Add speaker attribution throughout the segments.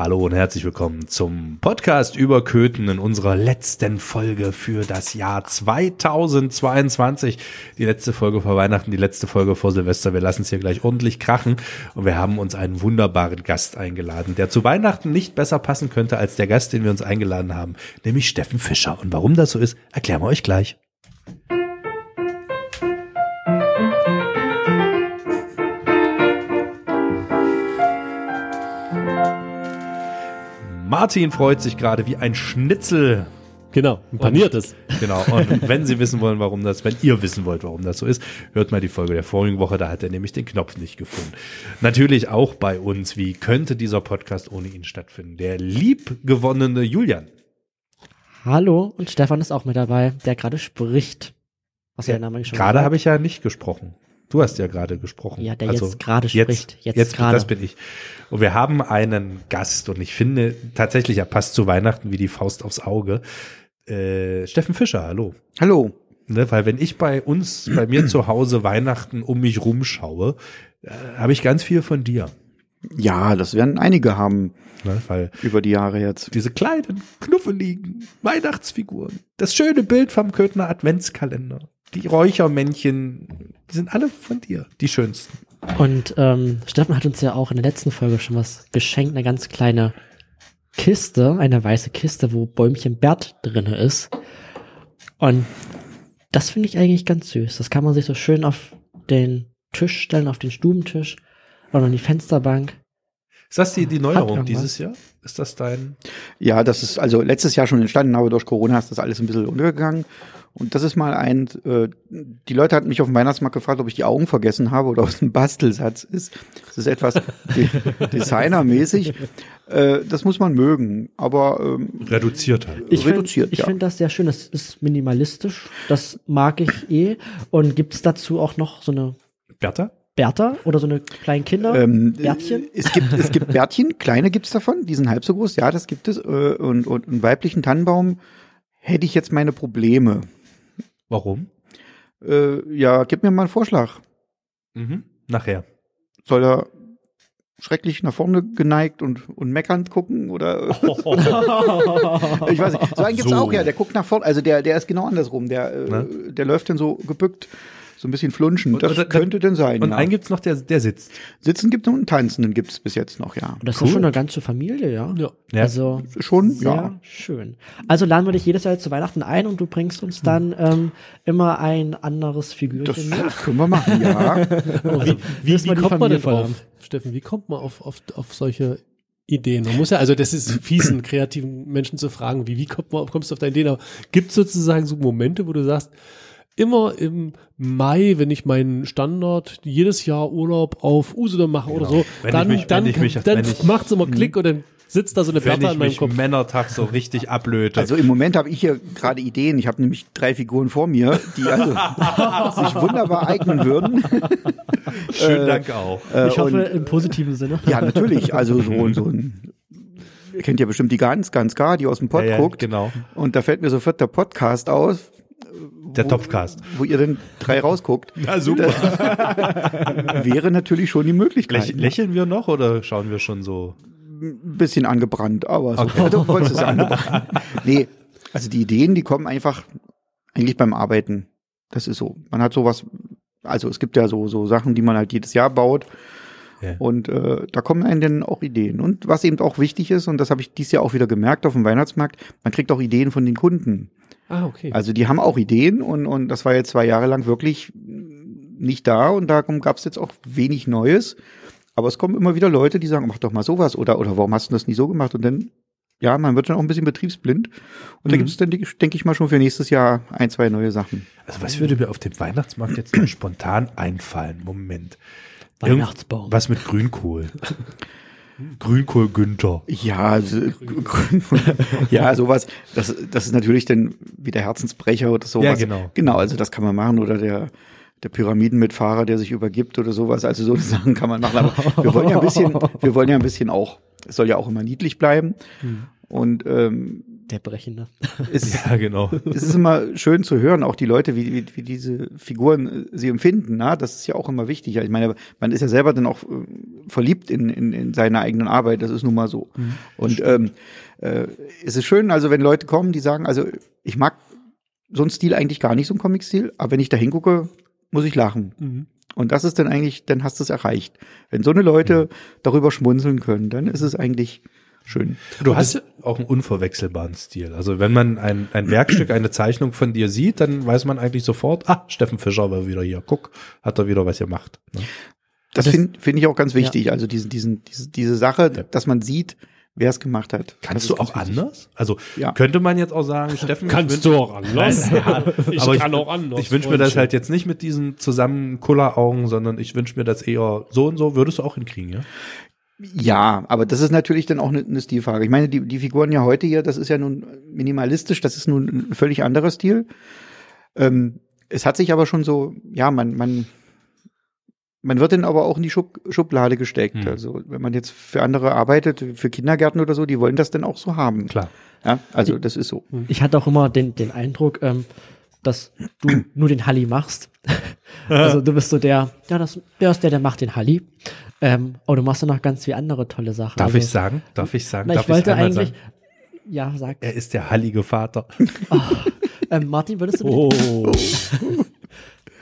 Speaker 1: Hallo und herzlich willkommen zum Podcast über Köthen in unserer letzten Folge für das Jahr 2022. Die letzte Folge vor Weihnachten, die letzte Folge vor Silvester. Wir lassen es hier gleich ordentlich krachen und wir haben uns einen wunderbaren Gast eingeladen, der zu Weihnachten nicht besser passen könnte als der Gast, den wir uns eingeladen haben, nämlich Steffen Fischer. Und warum das so ist, erklären wir euch gleich. Martin freut sich gerade wie ein Schnitzel.
Speaker 2: Genau, ein paniertes.
Speaker 1: Und, genau, und wenn Sie wissen wollen, warum das, wenn ihr wissen wollt, warum das so ist, hört mal die Folge der vorigen Woche, da hat er nämlich den Knopf nicht gefunden. Natürlich auch bei uns, wie könnte dieser Podcast ohne ihn stattfinden? Der liebgewonnene Julian.
Speaker 3: Hallo, und Stefan ist auch mit dabei, der gerade spricht. Was ja, der Name
Speaker 1: schon Gerade habe ich ja nicht gesprochen. Du hast ja gerade gesprochen.
Speaker 3: Ja, der also jetzt gerade spricht.
Speaker 1: Jetzt, jetzt gerade. Das bin ich. Und wir haben einen Gast und ich finde tatsächlich, er passt zu Weihnachten wie die Faust aufs Auge. Äh, Steffen Fischer, hallo.
Speaker 4: Hallo.
Speaker 1: Ne, weil wenn ich bei uns, bei mir zu Hause Weihnachten um mich rumschaue, äh, habe ich ganz viel von dir.
Speaker 4: Ja, das werden einige haben. Ne, weil über die Jahre jetzt.
Speaker 1: Diese kleinen, knuffeligen Weihnachtsfiguren. Das schöne Bild vom Köthner Adventskalender. Die Räuchermännchen, die sind alle von dir, die schönsten.
Speaker 3: Und ähm, Steffen hat uns ja auch in der letzten Folge schon was geschenkt, eine ganz kleine Kiste, eine weiße Kiste, wo Bäumchen Bert drinne ist. Und das finde ich eigentlich ganz süß. Das kann man sich so schön auf den Tisch stellen, auf den Stubentisch oder an die Fensterbank.
Speaker 1: Ist das die, die Neuerung dieses Jahr? Ist das dein?
Speaker 4: Ja, das ist also letztes Jahr schon entstanden, aber durch Corona ist das alles ein bisschen untergegangen. Und das ist mal ein, äh, die Leute hatten mich auf dem Weihnachtsmarkt gefragt, ob ich die Augen vergessen habe oder ob es ein Bastelsatz ist. Das ist etwas de designermäßig. Äh, das muss man mögen, aber ähm,
Speaker 1: reduziert halt.
Speaker 3: Ich reduziert, find, ja. Ich finde das sehr schön. Das ist minimalistisch. Das mag ich eh. Und gibt es dazu auch noch so eine
Speaker 1: Bertha?
Speaker 3: Bertha oder so eine kleinen Kinder ähm,
Speaker 4: Bärtchen? Es gibt es gibt Bärtchen, kleine gibt's davon, die sind halb so groß. Ja, das gibt es. Äh, und, und einen weiblichen Tannenbaum hätte ich jetzt meine Probleme.
Speaker 1: Warum?
Speaker 4: Äh, ja, gib mir mal einen Vorschlag.
Speaker 1: Mhm. Nachher.
Speaker 4: Soll er schrecklich nach vorne geneigt und, und meckernd gucken oder oh. ich weiß nicht. So einen gibt's so. auch ja, der guckt nach vorne, also der der ist genau andersrum, der äh, der läuft dann so gebückt so ein bisschen flunschen. Das und, könnte denn sein.
Speaker 1: Und ja. einen gibt's noch, der, der sitzt.
Speaker 4: Sitzen gibt es und einen Tanzenden gibt's bis jetzt noch, ja.
Speaker 3: Und das cool. ist schon eine ganze Familie, ja.
Speaker 1: Ja.
Speaker 3: Also
Speaker 4: schon,
Speaker 3: sehr
Speaker 4: ja.
Speaker 3: schön. Also laden wir dich jedes Jahr zu Weihnachten ein und du bringst uns dann ähm, immer ein anderes Figürchen
Speaker 4: das mit. können wir machen, ja.
Speaker 2: wie, wie, wie kommt man denn drauf, Steffen, wie kommt man auf, auf, auf solche Ideen. Man muss ja, also das ist fies, einen kreativen Menschen zu fragen, wie, wie kommt man, kommst du auf deine Ideen? Aber gibt es sozusagen so Momente, wo du sagst, immer im Mai, wenn ich meinen Standard jedes Jahr Urlaub auf Usedom mache genau. oder so, wenn dann, mich, dann, mich, dann macht's immer Klick und dann sitzt da so eine
Speaker 1: Bertha an meinem Kopf. Männertag so richtig ablöte.
Speaker 4: Also im Moment habe ich hier gerade Ideen. Ich habe nämlich drei Figuren vor mir, die also sich wunderbar eignen würden.
Speaker 1: Schönen äh, Dank auch.
Speaker 3: Äh, ich hoffe und, im positiven Sinne.
Speaker 4: Ja, natürlich. Also so, so ein ihr kennt ja bestimmt die ganz, ganz gar, die aus dem Pod ja, guckt.
Speaker 1: Ja, genau.
Speaker 4: Und da fällt mir sofort der Podcast aus,
Speaker 1: der Topfcast.
Speaker 4: Wo ihr denn drei rausguckt.
Speaker 1: Na super.
Speaker 4: wäre natürlich schon die Möglichkeit.
Speaker 1: Läch, lächeln wir noch oder schauen wir schon so?
Speaker 4: Ein bisschen angebrannt, aber so. Okay. Du wolltest es angebrannt. Nee, also die Ideen, die kommen einfach eigentlich beim Arbeiten. Das ist so. Man hat sowas, also es gibt ja so, so Sachen, die man halt jedes Jahr baut. Ja. Und äh, da kommen einem dann auch Ideen. Und was eben auch wichtig ist, und das habe ich dieses Jahr auch wieder gemerkt auf dem Weihnachtsmarkt, man kriegt auch Ideen von den Kunden.
Speaker 1: Ah, okay.
Speaker 4: Also die haben auch Ideen und, und das war jetzt zwei Jahre lang wirklich nicht da und darum gab es jetzt auch wenig Neues. Aber es kommen immer wieder Leute, die sagen, mach doch mal sowas oder, oder warum hast du das nie so gemacht? Und dann, ja, man wird dann auch ein bisschen betriebsblind. Und mhm. da gibt es dann, denke ich mal, schon für nächstes Jahr ein, zwei neue Sachen.
Speaker 1: Also was würde mir auf dem Weihnachtsmarkt jetzt spontan einfallen? Moment.
Speaker 3: Weihnachtsbaum.
Speaker 1: was mit Grünkohl. Grünkohl Günther.
Speaker 4: Ja, also, ja, sowas. Das, das ist natürlich dann wieder Herzensbrecher oder sowas.
Speaker 1: Ja, genau.
Speaker 4: Genau, also das kann man machen oder der der Pyramidenmitfahrer, der sich übergibt oder sowas. Also so Sachen kann man machen. Aber wir wollen ja ein bisschen, wir wollen ja ein bisschen auch, es soll ja auch immer niedlich bleiben. Mhm. Und ähm,
Speaker 3: Der Brechende.
Speaker 4: Ist,
Speaker 1: Ja, genau.
Speaker 4: es ist immer schön zu hören, auch die Leute, wie, wie, wie diese Figuren äh, sie empfinden. Na? Das ist ja auch immer wichtig. Ich meine, man ist ja selber dann auch äh, verliebt in, in, in seine eigenen Arbeit. Das ist nun mal so. Und ähm, äh, es ist schön, also wenn Leute kommen, die sagen, also ich mag so einen Stil eigentlich gar nicht, so einen Comic-Stil, aber wenn ich da hingucke, muss ich lachen. Und das ist dann eigentlich, dann hast du es erreicht. Wenn so eine Leute darüber schmunzeln können, dann ist es eigentlich schön.
Speaker 1: Du hast auch einen unverwechselbaren Stil. Also wenn man ein, ein Werkstück, eine Zeichnung von dir sieht, dann weiß man eigentlich sofort, ah, Steffen Fischer war wieder hier. Guck, hat er wieder was gemacht. Ne?
Speaker 4: Das,
Speaker 3: Das-
Speaker 4: finde find ich auch ganz wichtig. Also diesen, diesen, diese, diese Sache, dass man sieht, wer es gemacht hat.
Speaker 1: Kannst
Speaker 4: ist
Speaker 1: du auch
Speaker 4: wichtig.
Speaker 1: anders? Also
Speaker 4: Ja.
Speaker 1: könnte man jetzt auch sagen, Steffen, ich
Speaker 2: Kannst du auch anders?
Speaker 1: Ja,
Speaker 2: ich
Speaker 1: aber
Speaker 2: kann auch anders.
Speaker 1: Ich wünsche mir das halt jetzt nicht mit diesen zusammen Kulleraugen, sondern ich wünsche mir das eher so und so. Würdest du auch hinkriegen, ja?
Speaker 4: Ja, aber das ist natürlich dann auch eine, eine Stilfrage. Ich meine, die, die Figuren ja heute hier, das ist ja nun minimalistisch, das ist nun ein völlig anderer Stil. Ähm, es hat sich aber schon so, ja, man, man, man wird dann aber auch in die Schub, Schublade gesteckt.
Speaker 1: Hm.
Speaker 4: Also wenn man jetzt für andere arbeitet, für Kindergärten oder so, die wollen das dann auch so haben.
Speaker 1: Klar.
Speaker 4: Ja, also das ist so.
Speaker 3: Ich hatte auch immer den, den Eindruck, ähm, dass du nur den Halli machst. also du bist so der, ja, das, der ist der, der macht den Halli. Ähm, aber du machst ja noch ganz viele andere tolle Sachen.
Speaker 1: Darf
Speaker 3: also,
Speaker 1: ich sagen? Darf ich sagen?
Speaker 3: Na,
Speaker 1: Darf
Speaker 3: ich wollte eigentlich,
Speaker 1: sagen?
Speaker 3: ja, sag.
Speaker 1: Er ist der hallige Vater.
Speaker 3: Ähm, Martin, würdest du
Speaker 2: Oh,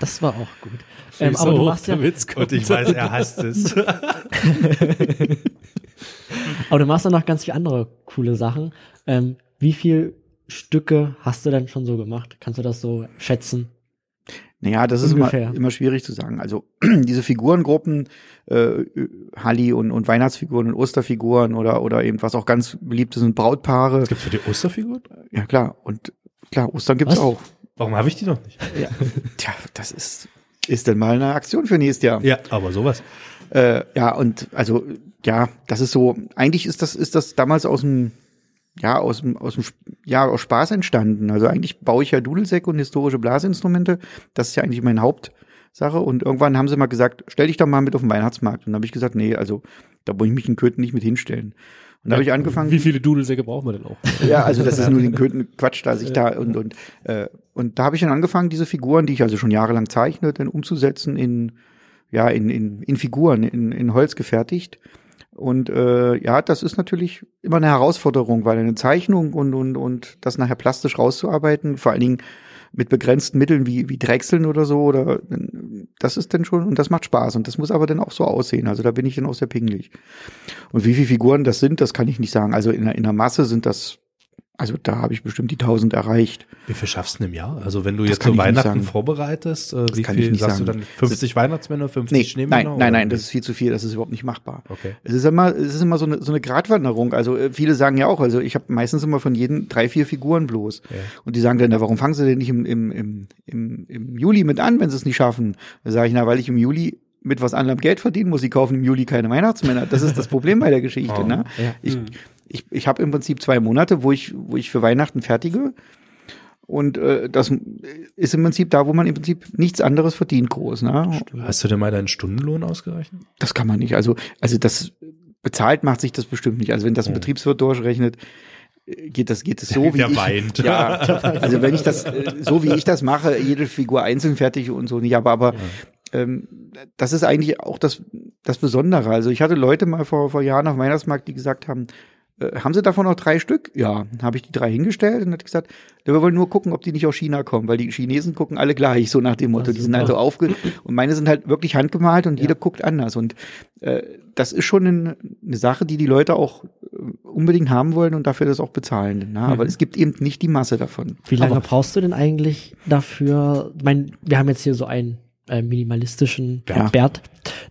Speaker 3: Das war auch gut. Ähm, aber du machst ja,
Speaker 2: Witz kommt.
Speaker 1: Und ich weiß, er hasst es.
Speaker 3: aber du machst ja noch ganz viele andere coole Sachen. Ähm, wie viel Stücke hast du denn schon so gemacht? Kannst du das so schätzen?
Speaker 4: Naja, das ist immer, immer schwierig zu sagen. Also diese Figurengruppen, äh, Halli und, und Weihnachtsfiguren und Osterfiguren oder, oder eben was auch ganz beliebt ist, sind Brautpaare.
Speaker 1: Gibt's für die Osterfigur?
Speaker 4: Ja klar, und klar, Ostern gibt's
Speaker 3: Was?
Speaker 4: auch.
Speaker 1: Warum habe ich die noch nicht?
Speaker 4: Ja. Tja, das ist, ist dann mal eine Aktion für nächstes Jahr.
Speaker 1: Ja, aber sowas.
Speaker 4: Äh, ja, und also, ja, das ist so, eigentlich ist das, ist das damals aus dem, ja, aus dem, aus dem, ja, aus Spaß entstanden. Also eigentlich baue ich ja Dudelsäcke und historische Blasinstrumente. Das ist ja eigentlich meine Hauptsache. Und irgendwann haben sie mal gesagt, stell dich doch mal mit auf den Weihnachtsmarkt. Und dann habe ich gesagt, nee, also da muss ich mich in Köthen nicht mit hinstellen. Und da habe ich angefangen.
Speaker 2: Wie viele Dudelsäcke brauchen wir denn auch?
Speaker 4: Ja, also das ist nur den Köthen Quatsch, da sich da und und äh, und da habe ich dann angefangen, diese Figuren, die ich also schon jahrelang zeichne, dann umzusetzen in ja in in, in Figuren in, in Holz gefertigt. Und äh, ja, das ist natürlich immer eine Herausforderung, weil eine Zeichnung und und und das nachher plastisch rauszuarbeiten, vor allen Dingen mit begrenzten Mitteln wie wie Drechseln oder so oder das ist dann schon und das macht Spaß und das muss aber dann auch so aussehen. Also da bin ich dann auch sehr pingelig. Und wie viele Figuren das sind, das kann ich nicht sagen. Also in der, in der Masse sind das, also da habe ich bestimmt die 1000 erreicht.
Speaker 1: Wie viel schaffst du denn im Jahr? Also wenn du
Speaker 4: Das
Speaker 1: jetzt so Weihnachten vorbereitest, äh, wie
Speaker 4: kann ich
Speaker 1: viel
Speaker 4: nicht
Speaker 1: sagst du
Speaker 4: sagen.
Speaker 1: dann? 50 Weihnachtsmänner, 50
Speaker 4: Nee,
Speaker 1: Schneemänner?
Speaker 4: nein, nein, nein, das ist viel zu viel, das ist überhaupt nicht machbar.
Speaker 1: Okay.
Speaker 4: Es ist immer, es ist immer so eine, so eine Gratwanderung. Also äh, viele sagen ja auch, also ich habe meistens immer von jedem drei, vier Figuren bloß.
Speaker 1: Ja.
Speaker 4: Und die sagen dann, na, warum fangen sie denn nicht im, im, im, im, im Juli mit an, wenn sie es nicht schaffen? Da sage ich, na, weil ich im Juli mit was anderem Geld verdienen muss. Sie kaufen im Juli keine Weihnachtsmänner. Das ist das Problem bei der Geschichte.
Speaker 1: Oh.
Speaker 4: Ne?
Speaker 3: Ja.
Speaker 4: Ich, ich, ich habe im Prinzip zwei Monate, wo ich, wo ich für Weihnachten fertige. Und äh, das ist im Prinzip da, wo man im Prinzip nichts anderes verdient groß. Ne?
Speaker 1: Hast du dir mal deinen Stundenlohn ausgerechnet?
Speaker 4: Das kann man nicht. Also, also das bezahlt macht sich das bestimmt nicht. Also wenn das ein Betriebswirt durchrechnet, äh, geht das, geht es so, wie
Speaker 1: Der
Speaker 4: ich.
Speaker 1: weint.
Speaker 4: Ja, also wenn ich das, äh, so wie ich das mache, jede Figur einzeln fertig und so nicht, aber, aber ähm, das ist eigentlich auch das, das Besondere. Also ich hatte Leute mal vor, vor Jahren auf Weihnachtsmarkt, die gesagt haben, äh, haben Sie davon noch drei Stück? Ja, habe ich die drei hingestellt und hat gesagt, wir wollen nur gucken, ob die nicht aus China kommen, weil die Chinesen gucken alle gleich, so nach dem Motto. Die sind also aufge und meine sind halt wirklich handgemalt und jeder guckt anders. Und äh, das ist schon ein, eine Sache, die die Leute auch äh, unbedingt haben wollen und dafür das auch bezahlen. Ne? Aber es gibt eben nicht die Masse davon.
Speaker 3: Wie lange brauchst du denn eigentlich dafür? Ich meine, wir haben jetzt hier so einen äh, minimalistischen
Speaker 4: Ja.
Speaker 3: Bert,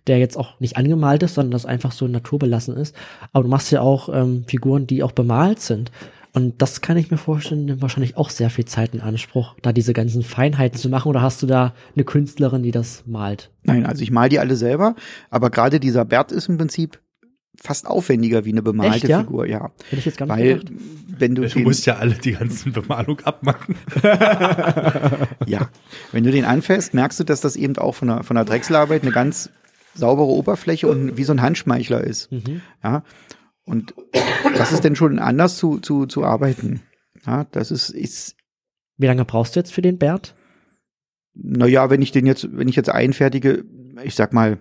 Speaker 3: der jetzt auch nicht angemalt ist, sondern das einfach so naturbelassen ist. Aber du machst ja auch ähm, Figuren, die auch bemalt sind. Und das kann ich mir vorstellen, nimmt wahrscheinlich auch sehr viel Zeit in Anspruch, da diese ganzen Feinheiten zu machen. Oder hast du da eine Künstlerin, die das malt?
Speaker 4: Nein, also ich mal die alle selber, aber gerade dieser Bert ist im Prinzip fast aufwendiger wie eine bemalte
Speaker 3: Echt, ja?
Speaker 4: Figur, ja.
Speaker 3: Hätte ich jetzt gar nicht
Speaker 4: Weil
Speaker 3: gedacht.
Speaker 4: wenn du,
Speaker 1: Du musst ja alle die ganzen Bemalung abmachen.
Speaker 4: ja, wenn du den anfährst, merkst du, dass das eben auch von der, von der Drechselarbeit eine ganz saubere Oberfläche und wie so ein Handschmeichler ist.
Speaker 3: Mhm.
Speaker 4: Ja. Und das ist dann schon anders zu, zu, zu arbeiten. Ja, das ist, ist.
Speaker 3: Wie lange brauchst du jetzt für den Bert?
Speaker 4: Naja, wenn ich den jetzt, wenn ich jetzt einfertige, ich sag mal,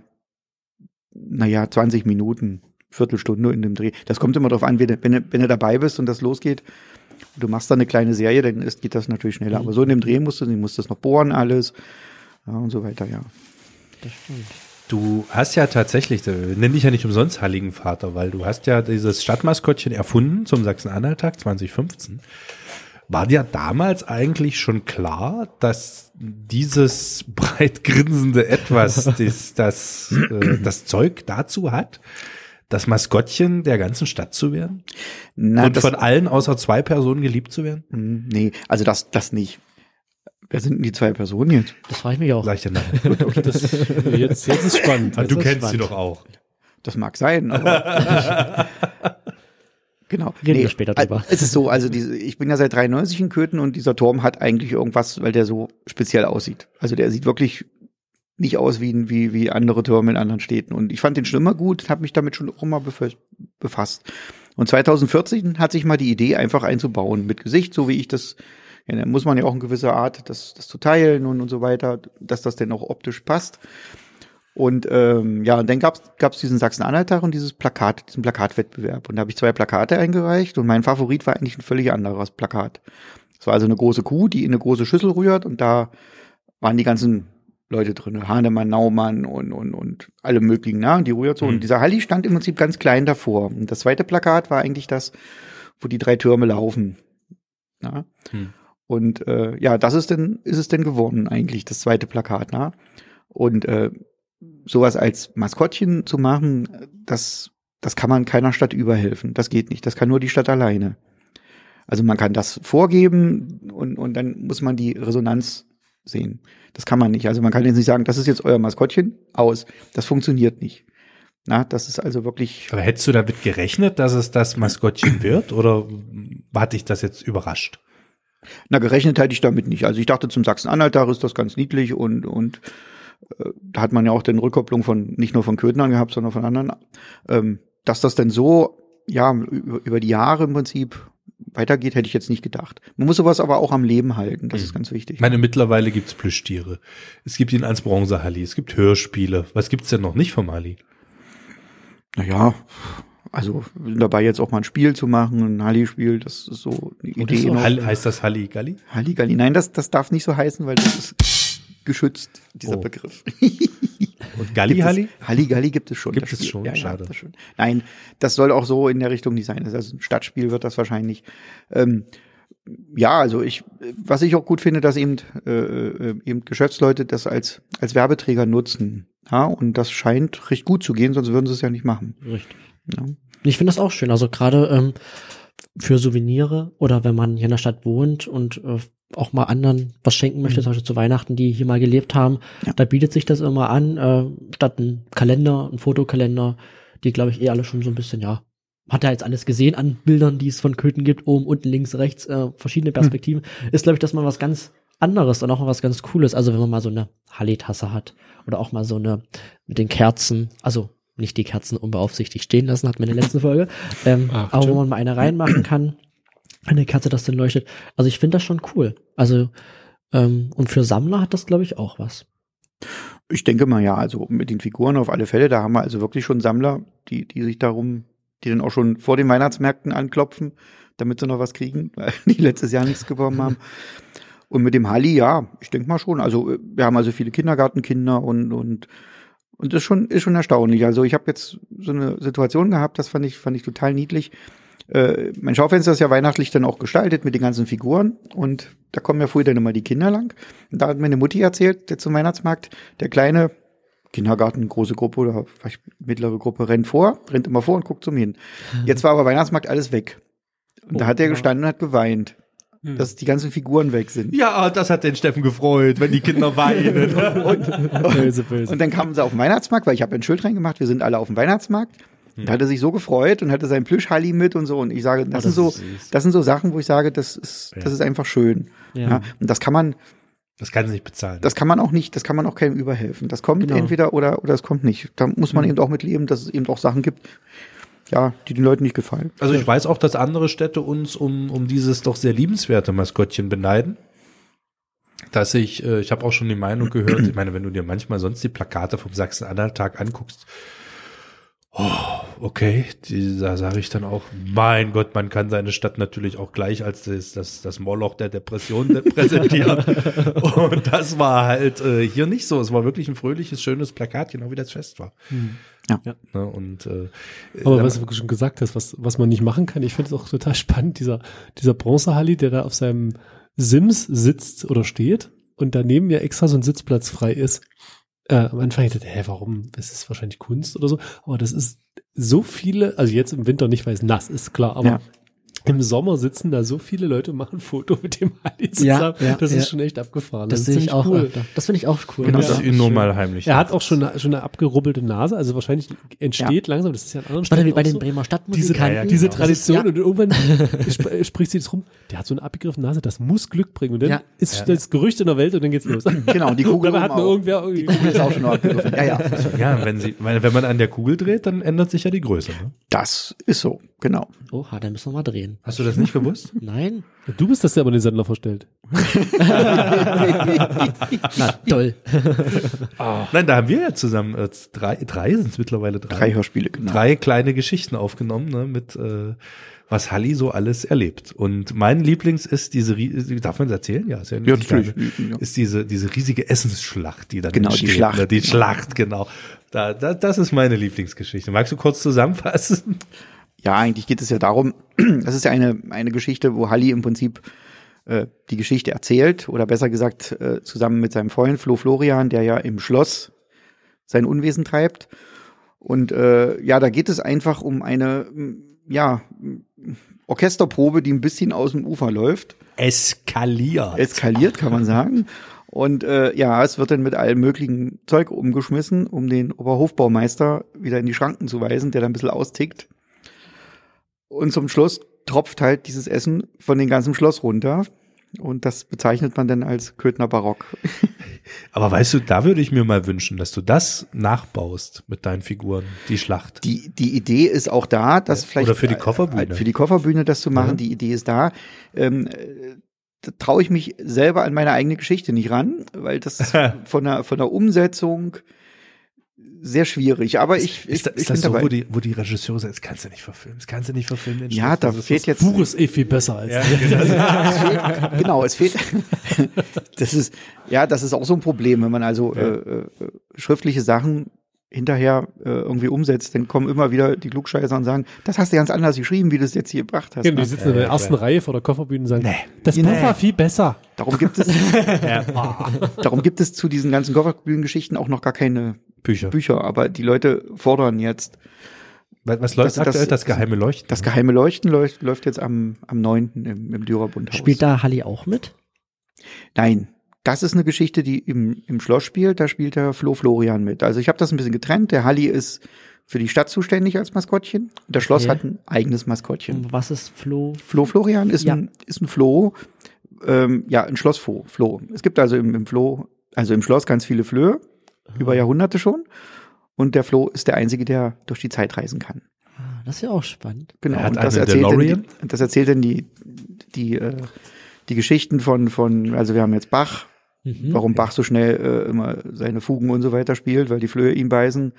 Speaker 4: naja, 20 Minuten, Viertelstunde in dem Dreh. Das kommt immer darauf an, wenn, wenn, wenn du dabei bist und das losgeht. Du machst da eine kleine Serie, dann ist, geht das natürlich schneller. Mhm. Aber so in dem Dreh musst du, du musst das noch bohren alles ja, und so weiter, ja.
Speaker 1: Das stimmt. Du hast ja tatsächlich, nenn dich ja nicht umsonst Heiligen Vater, weil du hast ja dieses Stadtmaskottchen erfunden zum Sachsen-Anhalt-Tag 2015. War dir damals eigentlich schon klar, dass dieses breit grinsende Etwas das, das, äh, das Zeug dazu hat, das Maskottchen der ganzen Stadt zu werden? Na, Und von allen außer zwei Personen geliebt zu werden?
Speaker 4: Hm, nee, also das, das nicht. Wer sind denn die zwei Personen jetzt?
Speaker 3: Das frage ich mich auch.
Speaker 1: Leichter Name. Gut, okay, das,
Speaker 2: jetzt, jetzt ist spannend.
Speaker 1: Jetzt du kennst
Speaker 2: spannend.
Speaker 1: sie doch auch.
Speaker 4: Das mag sein, aber Genau.
Speaker 3: Reden nee, wir später drüber.
Speaker 4: Es ist so, also diese, ich bin ja seit 93 in Köthen und dieser Turm hat eigentlich irgendwas, weil der so speziell aussieht. Also der sieht wirklich nicht aus wie, wie, wie andere Türme in anderen Städten. Und ich fand den schon immer gut, habe mich damit schon auch immer befasst. Und 2014 hat sich mal die Idee einfach einzubauen mit Gesicht, so wie ich das, ja, da muss man ja auch in gewisser Art das, das zu teilen und, und so weiter, dass das denn auch optisch passt. Und ähm, ja, und dann gab's gab's diesen Sachsen-Anhalt-Tag und dieses Plakat, diesen Plakatwettbewerb. Und da habe ich zwei Plakate eingereicht und mein Favorit war eigentlich ein völlig anderes Plakat. Es war also eine große Kuh, die in eine große Schüssel rührt und da waren die ganzen Leute drin, Hahnemann, Naumann und, und, und alle möglichen, na, und die so. Mhm. Und dieser Halli stand im Prinzip ganz klein davor. Und das zweite Plakat war eigentlich das, wo die drei Türme laufen. Na? Mhm. Und äh, ja, das ist denn, ist es denn geworden, eigentlich, das zweite Plakat, na? Und äh, sowas als Maskottchen zu machen, das, das kann man keiner Stadt überhelfen. Das geht nicht. Das kann nur die Stadt alleine. Also man kann das vorgeben und, und dann muss man die Resonanz sehen. Das kann man nicht. Also man kann jetzt nicht sagen, das ist jetzt euer Maskottchen, aus. Das funktioniert nicht. Na, das ist also wirklich.
Speaker 1: Aber hättest du damit gerechnet, dass es das Maskottchen wird oder hat dich das jetzt überrascht?
Speaker 4: Na, gerechnet hätte ich damit nicht. Also ich dachte, zum Sachsen-Anhalt-Tag ist das ganz niedlich und, und da hat man ja auch den Rückkopplung von nicht nur von Köthnern gehabt, sondern von anderen, ähm, dass das denn so ja über, über die Jahre im Prinzip weitergeht, hätte ich jetzt nicht gedacht. Man muss sowas aber auch am Leben halten, das mhm. ist ganz wichtig.
Speaker 1: Ich meine, mittlerweile gibt's Plüschtiere. Es gibt ihn als Bronzehalli, es gibt Hörspiele. Was gibt's denn noch nicht vom Halli?
Speaker 4: Naja, also dabei jetzt auch mal ein Spiel zu machen, ein Halli-Spiel, das ist so
Speaker 1: eine Idee. So, heißt das Halli-Galli?
Speaker 4: Halli-Galli, nein, das, das darf nicht so heißen, weil das ist geschützt, dieser oh. Begriff.
Speaker 1: Und Galli Halli?
Speaker 4: Halli Galli gibt es schon.
Speaker 1: Gibt es schon, ja, schade.
Speaker 4: Ja, das schon. Nein, das soll auch so in der Richtung nicht sein. Also ein Stadtspiel wird das wahrscheinlich. Ähm, ja, also ich, was ich auch gut finde, dass eben, äh, äh, eben Geschäftsleute das als, als Werbeträger nutzen. Ja, und das scheint recht gut zu gehen, sonst würden sie es ja nicht machen.
Speaker 3: Richtig. Ja. Ich finde das auch schön. Also gerade ähm, für Souvenire oder wenn man hier in der Stadt wohnt und äh, auch mal anderen was schenken möchte, mhm. zum Beispiel zu Weihnachten, die hier mal gelebt haben, ja. da bietet sich das immer an, äh, statt ein Kalender, ein Fotokalender, die glaube ich eh alle schon so ein bisschen, ja, hat er jetzt alles gesehen an Bildern, die es von Köthen gibt, oben, unten, links, rechts, äh, verschiedene hm. Perspektiven, mhm. ist glaube ich, dass man was ganz anderes und auch was ganz Cooles, also wenn man mal so eine Halle-Tasse hat oder auch mal so eine mit den Kerzen, also nicht die Kerzen unbeaufsichtigt stehen lassen, hat man in der letzten Folge, ähm, Ach, aber wo man mal eine reinmachen kann, eine Kerze, das dann leuchtet. Also ich finde das schon cool. Also ähm, und für Sammler hat das, glaube ich, auch was.
Speaker 4: Ich denke mal ja, also mit den Figuren auf alle Fälle, da haben wir also wirklich schon Sammler, die, die sich darum, die dann auch schon vor den Weihnachtsmärkten anklopfen, damit sie noch was kriegen, weil die letztes Jahr nichts bekommen haben. Und mit dem Halli, ja, ich denke mal schon. Also wir haben also viele Kindergartenkinder und und und das ist schon ist schon erstaunlich. Also ich habe jetzt so eine Situation gehabt, das fand ich fand ich total niedlich. Äh, mein Schaufenster ist ja weihnachtlich dann auch gestaltet mit den ganzen Figuren und da kommen ja früher dann immer die Kinder lang. Und da hat meine Mutti erzählt, der zum Weihnachtsmarkt, der kleine Kindergarten, große Gruppe oder vielleicht mittlere Gruppe rennt vor, rennt immer vor und guckt zum hin. Jetzt war aber Weihnachtsmarkt alles weg. Und oh, da hat er gestanden und hat geweint hm. dass die ganzen Figuren weg sind.
Speaker 1: Ja, das hat den Steffen gefreut, wenn die Kinder weinen. und,
Speaker 4: und, böse, böse. und dann kamen sie auf den Weihnachtsmarkt, weil ich habe ein Schild reingemacht, wir sind alle auf dem Weihnachtsmarkt. Hm. Da hat er sich so gefreut und hatte seinen Plüschhalli mit und so. Und ich sage, das, oh, das sind so, das sind so Sachen, wo ich sage, das ist, ja. das ist einfach schön. Ja. ja. Und das kann man,
Speaker 1: das kann sie nicht bezahlen.
Speaker 4: Das kann man auch nicht, das kann man auch keinem überhelfen. Das kommt genau. entweder oder, oder es kommt nicht. Da muss man mhm. eben auch mit leben, dass es eben auch Sachen gibt, ja, die den Leuten nicht gefallen.
Speaker 1: Also ich weiß auch, dass andere Städte uns um, um dieses doch sehr liebenswerte Maskottchen beneiden. Dass ich, äh, ich habe auch schon die Meinung gehört, ich meine, wenn du dir manchmal sonst die Plakate vom Sachsen-Anhalt-Tag anguckst, oh, okay, die, da sage ich dann auch, mein Gott, man kann seine Stadt natürlich auch gleich als das, das, das Moloch der Depression präsentieren. Und das war halt äh, hier nicht so. Es war wirklich ein fröhliches, schönes Plakat, genau wie das Fest war.
Speaker 4: Hm. Ja.
Speaker 1: Ne, und, äh,
Speaker 2: Aber was du schon gesagt hast, was, was man nicht machen kann, ich finde es auch total spannend, dieser, dieser Bronzehalli, der da auf seinem Sims sitzt oder steht und daneben ja extra so ein Sitzplatz frei ist. Äh, am Anfang dachte, hä, warum? Das ist wahrscheinlich Kunst oder so. Aber das ist so viele, also jetzt im Winter nicht, weil es nass ist, klar, aber ja im Sommer sitzen da so viele Leute und machen ein Foto mit dem Ali zusammen. Ja, ja, das ist schon echt abgefahren.
Speaker 3: Das, das sehe ich auch. Cool. Das finde ich auch cool.
Speaker 1: Genau, das ist ihn nur mal heimlich.
Speaker 2: Er hat auch schon eine, schon eine abgerubbelte Nase, also wahrscheinlich entsteht langsam, das ist ja ein
Speaker 3: anderer Städten wie bei den so, Bremer Stadtmusikanten.
Speaker 2: Diese, diese Tradition und irgendwann spricht sie jetzt rum, der hat so eine abgegriffene Nase, das muss Glück bringen und dann ist das Gerücht in der Welt und dann geht's los.
Speaker 4: Genau, die Kugel
Speaker 2: hat man irgendwer
Speaker 4: die Kugel ist auch schon abgegriffen.
Speaker 1: Ja, ja. Ja, wenn sie, wenn man an der Kugel dreht, dann ändert sich ja die Größe. Ne?
Speaker 4: Das ist so, genau.
Speaker 3: Oha, dann müssen wir mal drehen.
Speaker 1: Hast du das nicht
Speaker 3: gewusst? Nein.
Speaker 2: Du bist das, der aber den Sendler verstellt.
Speaker 3: Na, toll.
Speaker 1: oh. Nein, da haben wir ja zusammen äh, drei, drei sind es mittlerweile drei.
Speaker 4: Drei Hörspiele, genau.
Speaker 1: Drei kleine Geschichten aufgenommen, ne, mit äh, was Halli so alles erlebt. Und mein Lieblings ist diese, darf man das erzählen? Ja, ist ja,
Speaker 4: ja natürlich.
Speaker 1: Ja. Ist diese, diese riesige Essensschlacht, die dann
Speaker 4: genau,
Speaker 1: entsteht.
Speaker 4: Die Schlacht.
Speaker 1: Ne? Die Schlacht, genau. Da, da, das ist meine Lieblingsgeschichte. Magst du kurz zusammenfassen?
Speaker 4: Ja, eigentlich geht es ja darum, das ist ja eine, eine Geschichte, wo Halli im Prinzip äh, die Geschichte erzählt, oder besser gesagt, äh, zusammen mit seinem Freund Flo Florian, der ja im Schloss sein Unwesen treibt. Und äh, ja, da geht es einfach um eine, ja, Orchesterprobe, die ein bisschen aus dem Ufer läuft.
Speaker 1: Eskaliert.
Speaker 4: Eskaliert, kann man sagen. Und äh, ja, es wird dann mit allem möglichen Zeug umgeschmissen, um den Oberhofbaumeister wieder in die Schranken zu weisen, der dann ein bisschen austickt. Und zum Schluss tropft halt dieses Essen von dem ganzen Schloss runter. Und das bezeichnet man dann als Köthner Barock.
Speaker 1: Aber weißt du, da würde ich mir mal wünschen, dass du das nachbaust mit deinen Figuren, die Schlacht.
Speaker 4: Die, die Idee ist auch da, dass vielleicht.
Speaker 1: Oder für die Kofferbühne.
Speaker 4: Für die Kofferbühne das zu machen, ja. die Idee ist da. Ähm, da traue ich mich selber an meine eigene Geschichte nicht ran, weil das von der, von der Umsetzung sehr schwierig, aber ich,
Speaker 1: ist,
Speaker 4: ich, ist
Speaker 1: ich das so, dabei. wo die, wo die Regisseure sagen, das kannst du nicht verfilmen, das kannst du nicht verfilmen.
Speaker 4: Ja, da fehlt jetzt.
Speaker 2: Buch ist eh viel besser als. Ja,
Speaker 4: fehlt, genau, es fehlt. das ist, ja, das ist auch so ein Problem, wenn man also ja. äh, äh, schriftliche Sachen hinterher äh, irgendwie umsetzt, dann kommen immer wieder die Klugscheißer und sagen, das hast du ganz anders geschrieben, wie du es jetzt hier gebracht hast.
Speaker 2: Genau, die sitzen ja, in der ersten ja. Reihe vor der Kofferbühne und sagen, nee, das Buch nee. war viel besser.
Speaker 4: Darum gibt es, darum gibt es zu diesen ganzen Kofferbühnengeschichten auch noch gar keine Bücher. Bücher, aber die Leute fordern jetzt.
Speaker 1: Was läuft das, aktuell? Das, das geheime Leuchten?
Speaker 4: Das geheime Leuchten läuft, läuft jetzt am, am 9. im, im Dürerbundhaus.
Speaker 3: Spielt da Halli auch mit?
Speaker 4: Nein. Das ist eine Geschichte, die im, im Schloss spielt. Da spielt der Flo Florian mit. Also ich habe das ein bisschen getrennt. Der Halli ist für die Stadt zuständig als Maskottchen. Das Schloss okay. hat ein eigenes Maskottchen.
Speaker 3: Und was ist Flo?
Speaker 4: Flo Florian ist, ja. ein, ist ein Floh. Ähm, ja, ein Schlossfloh. Floh. Es gibt also im, im Floh, also im Schloss ganz viele Flöhe über Jahrhunderte schon. Und der Flo ist der Einzige, der durch die Zeit reisen kann.
Speaker 3: Ah, das ist ja auch spannend.
Speaker 4: Genau. und das erzählt, dann die, das erzählt dann die, die, äh, die Geschichten von, von, also wir haben jetzt Bach, mhm. warum Bach so schnell äh, immer seine Fugen und so weiter spielt, weil die Flöhe ihm beißen.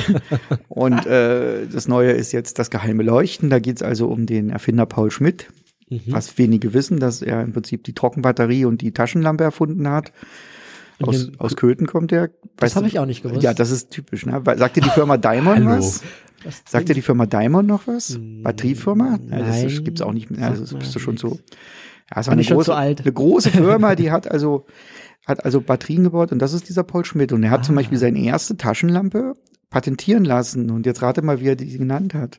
Speaker 4: und äh, das Neue ist jetzt das geheime Leuchten. Da geht's also um den Erfinder Paul Schmidt, mhm. was wenige wissen, dass er im Prinzip die Trockenbatterie und die Taschenlampe erfunden hat. Aus, aus Köthen kommt der.
Speaker 3: Das habe ich auch nicht gewusst.
Speaker 4: Ja, das ist typisch. Ne? Sagt dir die Firma Daimon was? was Sagt dir die Firma Daimon noch was? Hm, Batteriefirma?
Speaker 3: Nein. Ja,
Speaker 4: das ist, gibt's auch nicht mehr. Also bist du schon so.
Speaker 3: Ja, es war eine große,
Speaker 4: eine große Firma, die hat also hat also Batterien gebaut und das ist dieser Paul Schmidt und er hat ah. zum Beispiel seine erste Taschenlampe patentieren lassen und jetzt rate mal, wie er die genannt hat.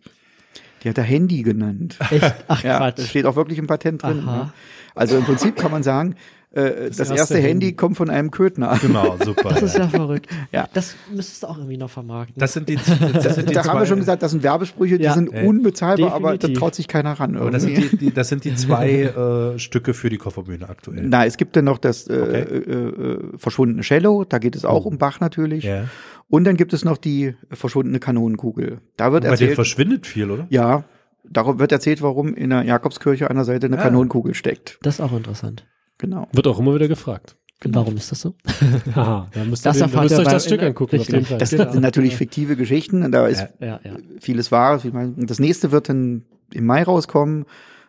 Speaker 4: Die hat er Handy genannt.
Speaker 3: Echt? Ach
Speaker 4: ja, Quatsch. Das steht auch wirklich im Patent drin. Ne? Also im Prinzip kann man sagen, äh, das, das, erste, erste Handy, Handy kommt von einem Köthner.
Speaker 1: Genau, super.
Speaker 3: Das ist ja verrückt. Ja. Das müsstest du auch irgendwie noch vermarkten.
Speaker 1: Das sind die, das sind die
Speaker 4: Da zwei, haben wir schon gesagt, das sind Werbesprüche, die sind äh, unbezahlbar, definitiv. aber da traut sich keiner ran.
Speaker 1: Aber das sind die, die, das sind die zwei äh, Stücke für die Kofferbühne aktuell.
Speaker 4: Na, es gibt dann noch das äh, okay. Äh, äh, verschwundene Cello, da geht es auch oh. um Bach natürlich. Ja. Und dann gibt es noch die verschwundene Kanonenkugel. Da wird
Speaker 1: Bei erzählt, dir verschwindet viel, oder?
Speaker 4: Ja, Darum wird erzählt, warum in der Jakobskirche an der Seite eine ah. Kanonenkugel steckt.
Speaker 3: Das ist auch interessant.
Speaker 4: Genau.
Speaker 2: Wird auch immer wieder gefragt.
Speaker 3: Genau. Warum ist das so?
Speaker 2: Aha, da müsst ihr, das den, da müsst euch das Stück angucken. Auf jeden
Speaker 4: Fall. Das sind natürlich fiktive Geschichten und da ist ja, ja, ja. vieles wahr. Das nächste wird dann im Mai rauskommen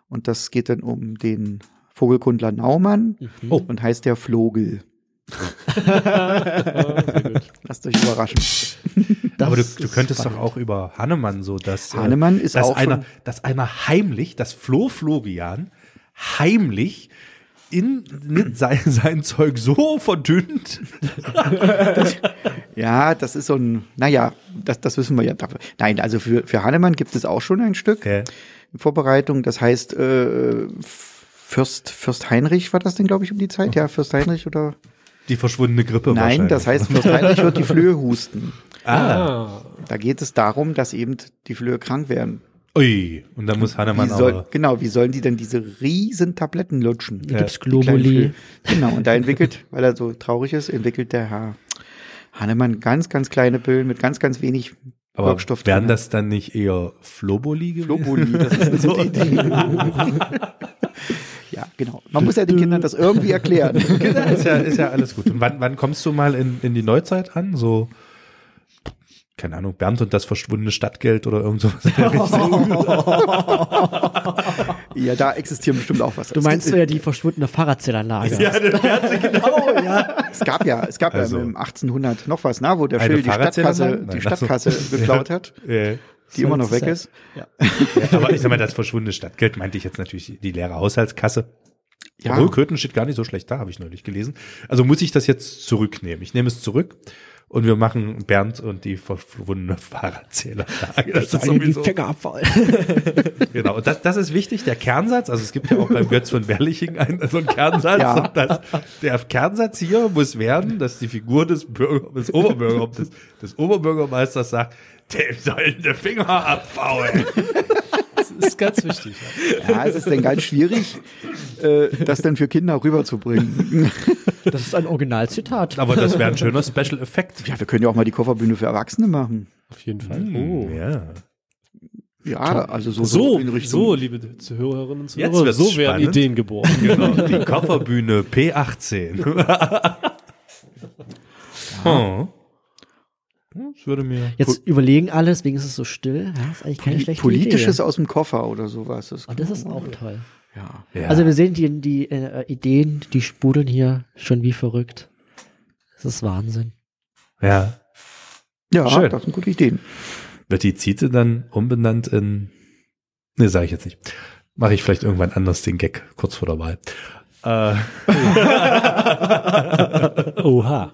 Speaker 4: und das geht dann um den Vogelkundler Naumann mhm. oh. und heißt der Flogel. Lasst euch überraschen.
Speaker 1: Das Aber du, du könntest spannend. doch auch über Hannemann so, dass
Speaker 4: äh, Hannemann ist
Speaker 1: dass
Speaker 4: auch
Speaker 1: einer, dass einer heimlich, dass Flo Florian heimlich in sein, sein Zeug so verdünnt.
Speaker 4: das, ja, das ist so ein, naja, das, das wissen wir ja. Nein, also für, für Hannemann gibt es auch schon ein Stück ja. in Vorbereitung. Das heißt, äh, Fürst, Fürst Heinrich war das denn, glaube ich, um die Zeit? Ja, Fürst Heinrich oder?
Speaker 1: Die verschwundene Grippe
Speaker 4: Nein, das heißt, Fürst Heinrich wird die Flöhe husten. Ah. Da geht es darum, dass eben die Flöhe krank werden.
Speaker 1: Ui, und da muss Hannemann
Speaker 4: soll, aber. Genau, wie sollen die denn diese riesen Tabletten lutschen?
Speaker 3: Da ja. gibt's Globuli.
Speaker 4: Genau, und da entwickelt, weil er so traurig ist, entwickelt der Herr Hannemann ganz, ganz kleine Pillen mit ganz, ganz wenig
Speaker 1: aber Wirkstoff. Werden das dann nicht eher Floboli gewesen?
Speaker 4: Floboli, das ist eine so. Idee. ja, genau. Man muss ja den Kindern das irgendwie erklären.
Speaker 1: Genau, ist ja, ist ja alles gut. Und wann, wann kommst du mal in, in die Neuzeit an? So keine Ahnung, Bernd und das verschwundene Stadtgeld oder irgend sowas.
Speaker 4: ja, da existieren bestimmt auch was.
Speaker 3: Du meinst so ja die verschwundene Fahrradzählanlage. Ja,
Speaker 4: Bernd, genau, ja. Es gab ja, es gab also, ja im 1800 noch was, na, wo der Schill die Stadtkasse, die Stadtkasse geklaut hat. Ja. Die immer noch weg ist.
Speaker 1: Ja. ja. aber ich sag mal, das verschwundene Stadtgeld meinte ich jetzt natürlich die leere Haushaltskasse. Ja. Obwohl, Köthen steht gar nicht so schlecht da, habe ich neulich gelesen. Also muss ich das jetzt zurücknehmen. Ich nehme es zurück und wir machen Bernd und die verschwundene Fahrradzählerlage.
Speaker 3: Das ist sowieso. Abfallen.
Speaker 1: genau. Und das, das ist wichtig, der Kernsatz. Also es gibt ja auch beim Götz von Berliching einen, so einen Kernsatz. Ja. Das, der Kernsatz hier muss werden, dass die Figur des, Bürger, des Oberbürgermeisters, des Oberbürgermeisters sagt, dem sollen die Finger abfaulen.
Speaker 2: Das ist ganz wichtig.
Speaker 4: Ja, es ist dann ganz schwierig, äh, das dann für Kinder rüberzubringen.
Speaker 3: Das ist ein Originalzitat.
Speaker 1: Aber das wäre ein schöner Special Effekt.
Speaker 4: Ja, wir können ja auch mal die Kofferbühne für Erwachsene machen.
Speaker 2: Auf jeden Fall.
Speaker 1: Mm, oh. Ja.
Speaker 4: Ja, also so,
Speaker 2: so, in Richtung. So, liebe Zuhörerinnen und Zuhörer, so spannend. werden Ideen geboren.
Speaker 1: Genau, die Kofferbühne P18.
Speaker 3: ja. oh. Das würde mir. Jetzt überlegen alle, deswegen ist es so still. Ja, ist eigentlich keine schlechte
Speaker 4: Politisches
Speaker 3: Idee.
Speaker 4: aus dem Koffer oder sowas.
Speaker 3: Das, Und das ist auch toll.
Speaker 4: Ja.
Speaker 3: ja. Also wir sehen die, die äh, Ideen, die sprudeln hier schon wie verrückt. Das ist Wahnsinn.
Speaker 1: Ja.
Speaker 4: Ja, Schön. das sind gute Ideen.
Speaker 1: Wird die Ziete dann umbenannt in. Ne, sage ich jetzt nicht. Mache ich vielleicht irgendwann anders den Gag kurz vor der Wahl. Äh.
Speaker 2: Oha.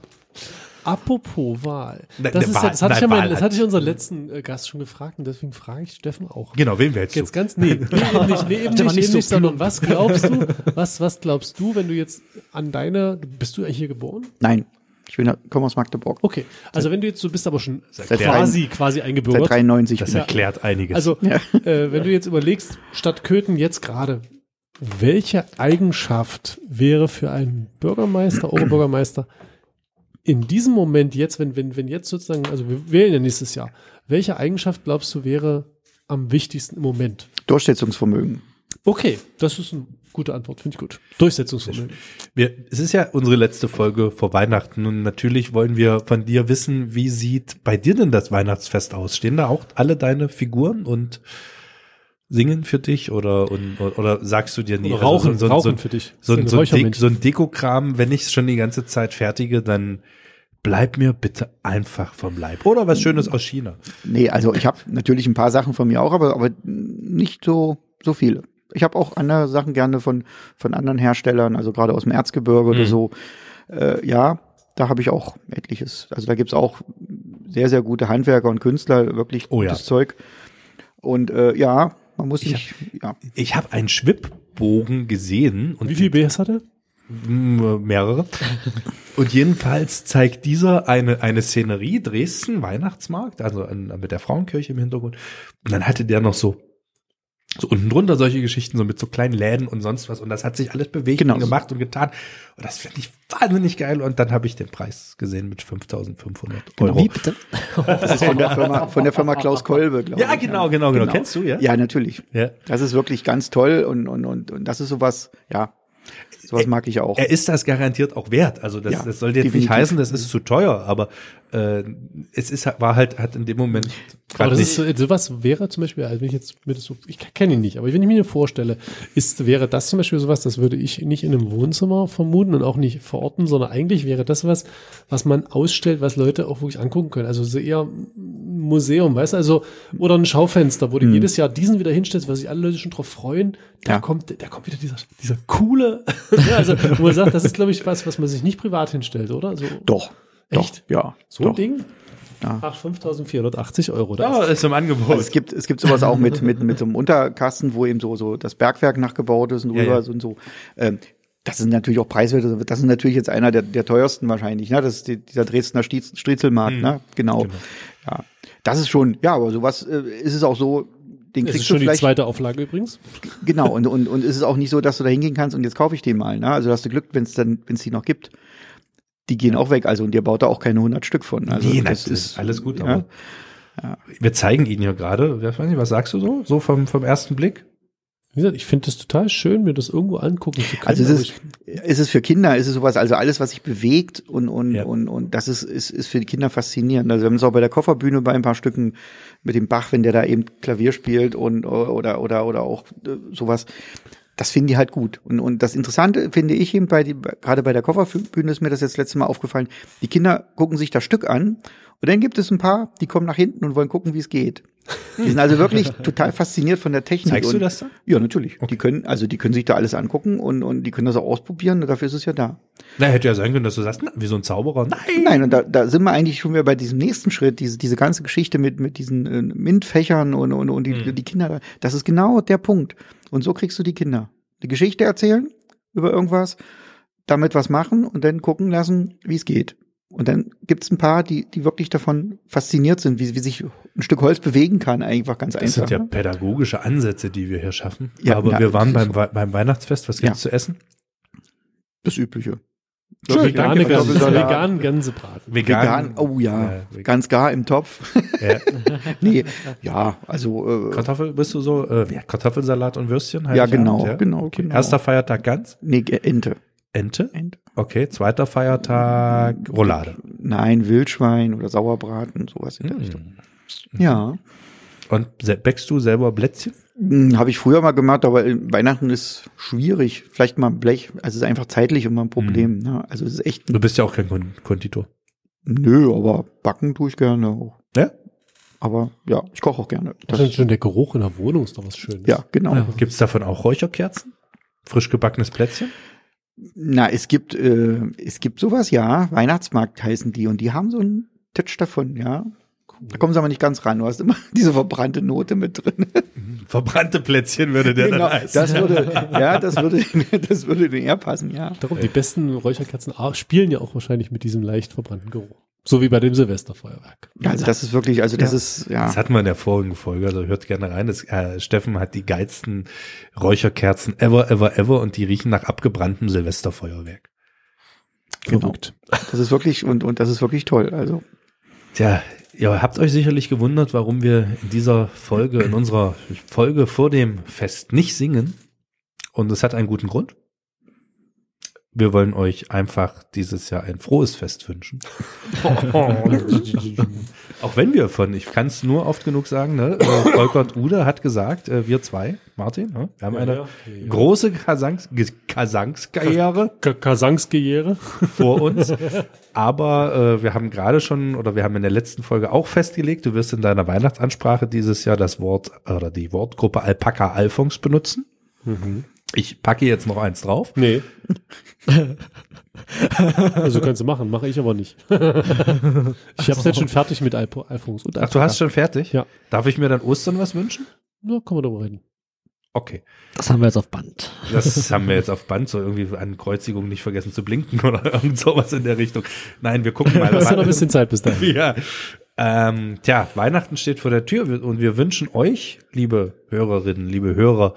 Speaker 2: Apropos Wahl. Das, ist, Wahl, das, hatte, nein, ich ja mein, das hatte ich unseren letzten äh, Gast schon gefragt und deswegen frage ich Steffen auch.
Speaker 1: Genau, wen wählst
Speaker 2: du? Jetzt ganz, nee, nee eben nicht, nee, eben nicht, nicht sondern was glaubst du, was, was glaubst du, wenn du jetzt an deine, bist du hier geboren?
Speaker 4: Nein. Ich bin, komme aus Magdeburg.
Speaker 2: Okay, also wenn du jetzt, du bist aber schon seit quasi, quasi eingebürgert.
Speaker 4: Seit 93.
Speaker 1: Das erklärt einiges.
Speaker 2: Also, ja. äh, wenn du jetzt überlegst, Stadt Köthen jetzt gerade, welche Eigenschaft wäre für einen Bürgermeister, Oberbürgermeister in diesem Moment jetzt, wenn, wenn, wenn jetzt sozusagen, also wir wählen ja nächstes Jahr, welche Eigenschaft glaubst du wäre am wichtigsten im Moment?
Speaker 4: Durchsetzungsvermögen.
Speaker 2: Okay, das ist eine gute Antwort, finde ich gut. Durchsetzungsvermögen.
Speaker 1: Wir, es ist ja unsere letzte Folge vor Weihnachten und natürlich wollen wir von dir wissen, wie sieht bei dir denn das Weihnachtsfest aus? Stehen da auch alle deine Figuren und singen für dich oder und, oder sagst du dir nie
Speaker 2: also rauchen, so, so, rauchen so, für dich
Speaker 1: so, so, ein, Dek, so ein Dekokram, wenn ich es schon die ganze Zeit fertige, dann bleib mir bitte einfach vom Leib oder was Schönes aus China.
Speaker 4: Nee, also ich habe natürlich ein paar Sachen von mir auch, aber aber nicht so so viele. Ich habe auch andere Sachen gerne von von anderen Herstellern, also gerade aus dem Erzgebirge mhm. oder so. Äh, ja, da habe ich auch etliches. Also da gibt's auch sehr sehr gute Handwerker und Künstler, wirklich gutes oh ja. Zeug. Und äh, ja, man muss
Speaker 1: nicht, ich, ja. Ich habe einen Schwibbogen gesehen.
Speaker 2: Und Wie viel BS hat er?
Speaker 1: mehrere. Und jedenfalls zeigt dieser eine, eine Szenerie, Dresden, Weihnachtsmarkt, also in, mit der Frauenkirche im Hintergrund. Und dann hatte der noch so so unten drunter solche Geschichten, so mit so kleinen Läden und sonst was. Und das hat sich alles bewegt genau. und gemacht und getan. Und das finde ich wahnsinnig geil. Und dann habe ich den Preis gesehen mit 5500 Euro. Wie bitte?
Speaker 4: Das ist von der Firma, von der Firma Klaus Kolbe,
Speaker 1: glaube ja, ich. Genau, genau, genau, genau. Kennst du, ja?
Speaker 4: Ja, natürlich. Ja. Das ist wirklich ganz toll. Und, und, und, und das ist sowas, ja, Sowas mag ich auch.
Speaker 1: Er ist das garantiert auch wert. Also das, ja, das soll jetzt definitiv. nicht heißen, das ist zu teuer, aber äh, es ist war halt hat in dem Moment.
Speaker 2: Aber das ist so, sowas wäre zum Beispiel, also wenn ich jetzt mir das so, ich kenne ihn nicht, aber wenn ich mir vorstelle, ist wäre das zum Beispiel sowas, das würde ich nicht in einem Wohnzimmer vermuten und auch nicht verorten, sondern eigentlich wäre das was, was man ausstellt, was Leute auch wirklich angucken können. Also so eher Museum, weißt du, also oder ein Schaufenster, wo du hm. jedes Jahr diesen wieder hinstellst, weil sich alle Leute schon drauf freuen. Da ja. kommt, da kommt wieder dieser, dieser coole, also wo man sagt, das ist glaube ich was, was man sich nicht privat hinstellt, oder? Also,
Speaker 4: Doch.
Speaker 2: Echt?
Speaker 4: Doch, ja.
Speaker 2: So ein Ding? Ja. Ach, 5.480 Euro.
Speaker 1: Da ja, ist, ist im Angebot. Also
Speaker 4: es gibt, es gibt sowas auch mit, mit, mit so einem Unterkasten, wo eben so, so das Bergwerk nachgebaut ist und ja, ja. und so. Ähm, das sind natürlich auch preiswerte. Das ist natürlich jetzt einer der, der teuersten wahrscheinlich, ne? Das ist die, dieser Dresdner Striezelmarkt, mhm. ne? Genau. genau. Ja. Das ist schon, ja, aber sowas äh, ist es auch so,
Speaker 2: den kriegst ist schon du vielleicht, die zweite Auflage übrigens.
Speaker 4: Genau, und, und, und ist es auch nicht so, dass du da hingehen kannst und jetzt kaufe ich den mal, ne? Also hast du Glück, wenn es dann, wenn es die noch gibt die gehen auch weg. Also und ihr baut da auch keine 100 Stück von. Also
Speaker 1: nee, das, das ist alles gut. Ja, ja. Wir zeigen ihn hier gerade. Was sagst du so? So vom, vom ersten Blick?
Speaker 2: Wie gesagt, ich finde das total schön, mir das irgendwo angucken zu können.
Speaker 4: Also es ist, ist es für Kinder, ist es sowas, also alles, was sich bewegt und, und, ja. und, und das ist, ist, ist für die Kinder faszinierend. Also wir haben es auch bei der Kofferbühne bei ein paar Stücken mit dem Bach, wenn der da eben Klavier spielt und oder oder oder auch äh, sowas das finden die halt gut. Und, und das Interessante finde ich eben bei die, gerade bei der Kofferbühne ist mir das jetzt letzte Mal aufgefallen. Die Kinder gucken sich das Stück an und dann gibt es ein paar, die kommen nach hinten und wollen gucken, wie es geht. Die sind also wirklich total fasziniert von der Technik.
Speaker 1: Zeigst du das dann?
Speaker 4: Ja, natürlich. Okay. Die können, also die können sich da alles angucken und, und die können das auch ausprobieren. Dafür ist es ja da.
Speaker 1: Na, hätte ja sein können, dass du sagst, na, wie so ein Zauberer.
Speaker 4: Nein. Nein, und da, da sind wir eigentlich schon wieder bei diesem nächsten Schritt, diese, diese ganze Geschichte mit, mit diesen äh, MINT-Fächern und, und, und die, hm. die Kinder. Das ist genau der Punkt. Und so kriegst du die Kinder eine Geschichte erzählen über irgendwas, damit was machen und dann gucken lassen, wie es geht. Und dann gibt es ein paar, die, die wirklich davon fasziniert sind, wie, wie sich ein Stück Holz bewegen kann, einfach ganz das einfach.
Speaker 1: Das sind ja ne? pädagogische Ansätze, die wir hier schaffen. Ja, Aber na, wir waren beim, so. beim Weihnachtsfest. Was gibt's ja. zu essen?
Speaker 4: Das Übliche.
Speaker 2: So, vegane Gänse, veganen Gänsebraten.
Speaker 4: Vegan, vegan oh ja, ja ganz gar im Topf. Ja. nee, ja, also
Speaker 1: äh, Kartoffel, bist du so, äh, Kartoffelsalat und Würstchen?
Speaker 4: Ja, genau, ja? genau,
Speaker 1: okay.
Speaker 4: genau.
Speaker 1: Erster Feiertag ganz?
Speaker 4: Nee, Ente.
Speaker 1: Ente? Ente. Okay, zweiter Feiertag Roulade.
Speaker 4: Nein, Wildschwein oder Sauerbraten, sowas in der hm. Richtung. Ja.
Speaker 1: Und bäckst du selber Plätzchen?
Speaker 4: Hm, Habe ich früher mal gemacht, aber Weihnachten ist schwierig. Vielleicht mal Blech. Also es ist einfach zeitlich immer ein Problem. Mhm. Ne? Also es ist echt.
Speaker 1: Du bist ja auch kein Konditor.
Speaker 4: Nö, aber backen tue ich gerne auch.
Speaker 1: Ja?
Speaker 4: Aber ja, ich koche auch gerne.
Speaker 2: Das, das ist schon der Geruch in der Wohnung ist doch was Schönes.
Speaker 4: Ja, genau. Ja.
Speaker 1: Gibt es davon auch Räucherkerzen? Frisch gebackenes Plätzchen?
Speaker 4: Na, es gibt, äh, es gibt sowas, ja. Weihnachtsmarkt heißen die und die haben so einen Touch davon, ja. Da kommen sie aber nicht ganz ran. Du hast immer diese verbrannte Note mit drin.
Speaker 1: Verbrannte Plätzchen würde der genau, dann heißen.
Speaker 4: Das würde, ja, das würde, das würde den eher passen, ja.
Speaker 2: Darum, die besten Räucherkerzen spielen ja auch wahrscheinlich mit diesem leicht verbrannten Geruch. So wie bei dem Silvesterfeuerwerk.
Speaker 4: Ja, also das ist wirklich, also das ja. ist, ja.
Speaker 1: Das hatten wir in der vorigen Folge, also hört gerne rein. Das, äh, Steffen hat die geilsten Räucherkerzen ever, ever, ever und die riechen nach abgebranntem Silvesterfeuerwerk.
Speaker 4: Genau. Verrückt. Das ist wirklich, und, und das ist wirklich toll, also.
Speaker 1: Tja, Ihr habt euch sicherlich gewundert, warum wir in dieser Folge, in unserer Folge vor dem Fest nicht singen. Und es hat einen guten Grund. Wir wollen euch einfach dieses Jahr ein frohes Fest wünschen. Auch wenn wir von, ich kann es nur oft genug sagen, ne, äh, Volkert Ude hat gesagt, äh, wir zwei, Martin, ne, wir haben eine ja, ja. große Kasangs Kasangskarriere
Speaker 2: Kasangskarriere
Speaker 1: vor uns. Aber äh, wir haben gerade schon, oder wir haben in der letzten Folge auch festgelegt, du wirst in deiner Weihnachtsansprache dieses Jahr das Wort oder die Wortgruppe Alpaka Alphons benutzen. Mhm. Ich packe jetzt noch eins drauf.
Speaker 2: Nee. also kannst du machen, mache ich aber nicht. ich habe es jetzt schon fertig mit Alphons.
Speaker 1: Und Ach, du hast schon fertig?
Speaker 2: Ja.
Speaker 1: Darf ich mir dann Ostern was wünschen?
Speaker 2: Ja, kann man darüber reden.
Speaker 1: Okay.
Speaker 3: Das haben wir jetzt auf Band.
Speaker 1: Das haben wir jetzt auf Band, so irgendwie an Kreuzigung nicht vergessen zu blinken oder irgend sowas in der Richtung. Nein, wir gucken mal.
Speaker 2: Du hast ja noch ein bisschen Zeit bis dahin.
Speaker 1: ja. Ähm, tja, Weihnachten steht vor der Tür und wir wünschen euch, liebe Hörerinnen, liebe Hörer,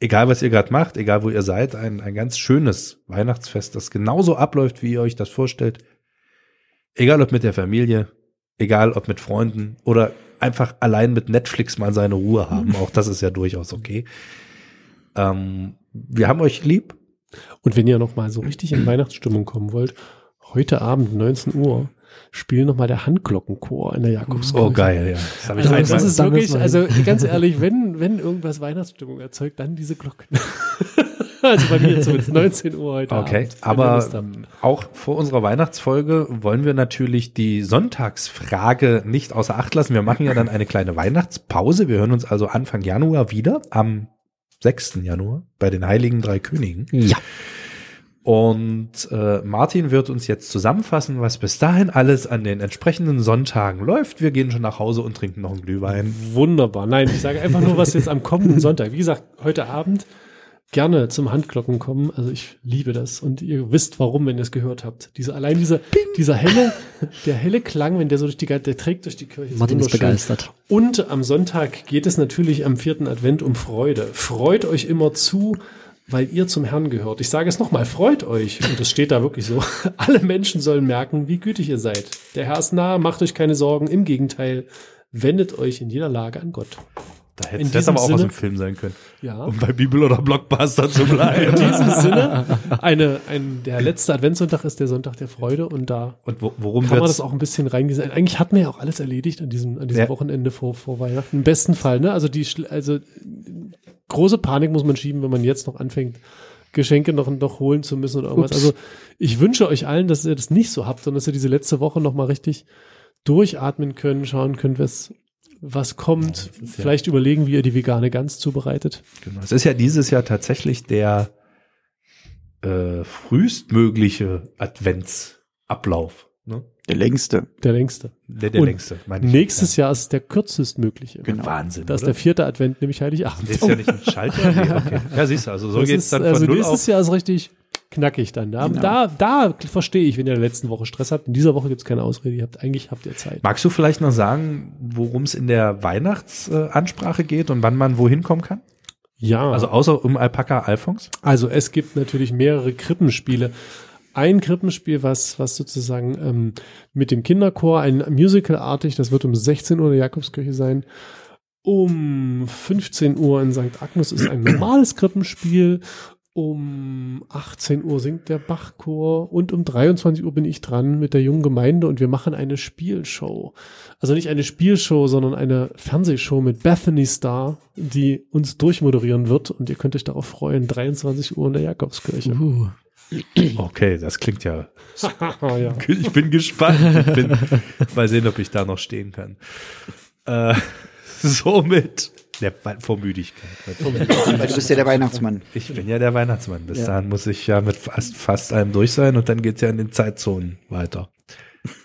Speaker 1: egal was ihr gerade macht, egal wo ihr seid, ein, ein ganz schönes Weihnachtsfest, das genauso abläuft, wie ihr euch das vorstellt. Egal ob mit der Familie, egal ob mit Freunden oder einfach allein mit Netflix mal seine Ruhe haben. Auch das ist ja durchaus okay. Ähm, wir haben euch lieb.
Speaker 2: Und wenn ihr noch mal so richtig in Weihnachtsstimmung kommen wollt, heute Abend 19 Uhr spielen noch mal der Handglockenchor in der Jakobskirche.
Speaker 1: Oh geil, ja.
Speaker 2: Das, also, das ist wirklich, also ganz ehrlich, wenn wenn irgendwas Weihnachtsstimmung erzeugt, dann diese Glocken. also bei mir zumindest 19 Uhr heute
Speaker 1: Okay,
Speaker 2: Abend,
Speaker 1: aber auch vor unserer Weihnachtsfolge wollen wir natürlich die Sonntagsfrage nicht außer Acht lassen. Wir machen ja dann eine kleine Weihnachtspause. Wir hören uns also Anfang Januar wieder, am 6. Januar, bei den Heiligen Drei Königen.
Speaker 3: Ja.
Speaker 1: Und äh, Martin wird uns jetzt zusammenfassen, was bis dahin alles an den entsprechenden Sonntagen läuft. Wir gehen schon nach Hause und trinken noch einen Glühwein.
Speaker 2: Wunderbar. Nein, ich sage einfach nur, was jetzt am kommenden Sonntag. Wie gesagt, heute Abend gerne zum Handglocken kommen. Also ich liebe das und ihr wisst warum, wenn ihr es gehört habt. Diese allein dieser dieser helle der helle Klang, wenn der so durch die der trägt durch die Kirche.
Speaker 3: Martin ist begeistert.
Speaker 2: Und am Sonntag geht es natürlich am vierten Advent um Freude. Freut euch immer zu, weil ihr zum Herrn gehört. Ich sage es nochmal, freut euch. Und das steht da wirklich so. Alle Menschen sollen merken, wie gütig ihr seid. Der Herr ist nah, macht euch keine Sorgen. Im Gegenteil, wendet euch in jeder Lage an Gott.
Speaker 1: Da hätte es aber auch aus dem Film sein können.
Speaker 2: Ja.
Speaker 1: Um bei Bibel oder Blockbuster zu bleiben.
Speaker 2: In diesem Sinne, eine, ein, der letzte Adventssonntag ist der Sonntag der Freude und da
Speaker 1: und wo, worum
Speaker 2: kann man das auch ein bisschen reingesehen. Eigentlich hat man ja auch alles erledigt an diesem, an diesem ja. Wochenende vor, vor Weihnachten. Im besten Fall, ne? Also die, also große Panik muss man schieben, wenn man jetzt noch anfängt, Geschenke noch, noch holen zu müssen oder irgendwas. Ups. Also ich wünsche euch allen, dass ihr das nicht so habt, sondern dass ihr diese letzte Woche noch mal richtig durchatmen können, schauen könnt, was, was kommt, ja, vielleicht ja. überlegen, wie ihr die vegane Gans zubereitet.
Speaker 1: Genau. Es ist ja dieses Jahr tatsächlich der äh, frühestmögliche Adventsablauf. Ne?
Speaker 4: Der längste.
Speaker 2: Der längste.
Speaker 1: Der, der längste,
Speaker 2: meine ich. Nächstes ja. Jahr ist der kürzestmögliche.
Speaker 1: Genau. Wahnsinn.
Speaker 2: Das ist der vierte Advent, nämlich Heiligabend.
Speaker 1: Das ist ja nicht ein Schalter. Nee, okay. Ja, siehst du, also so geht's
Speaker 2: ist,
Speaker 1: dann
Speaker 2: von
Speaker 1: also
Speaker 2: null nächstes auf. Jahr ist richtig knackig dann. Da, genau. da, da verstehe ich, wenn ihr in der letzten Woche Stress habt. In dieser Woche gibt's keine Ausrede. Ihr habt, eigentlich habt ihr Zeit.
Speaker 1: Magst du vielleicht noch sagen, worum es in der Weihnachtsansprache geht und wann man wohin kommen kann?
Speaker 2: Ja.
Speaker 1: Also außer um Alpaka Alphons?
Speaker 2: Also es gibt natürlich mehrere Krippenspiele ein Krippenspiel, was, was sozusagen ähm, mit dem Kinderchor, ein Musical-artig, das wird um 16 Uhr in der Jakobskirche sein. Um 15 Uhr in St. Agnes ist ein normales Krippenspiel. Um 18 Uhr singt der Bachchor und um 23 Uhr bin ich dran mit der jungen Gemeinde und wir machen eine Spielshow. Also nicht eine Spielshow, sondern eine Fernsehshow mit Bethany Star, die uns durchmoderieren wird und ihr könnt euch darauf freuen. 23 Uhr in der Jakobskirche.
Speaker 1: Uh. Okay, das klingt ja, ja. Ich bin gespannt. Ich bin, mal sehen, ob ich da noch stehen kann. Äh, somit der, vor Müdigkeit.
Speaker 4: Weil du bist ja der Weihnachtsmann.
Speaker 1: Ich bin ja der Weihnachtsmann. Bis ja. dahin muss ich ja mit fast, fast allem durch sein und dann geht's ja in den Zeitzonen weiter.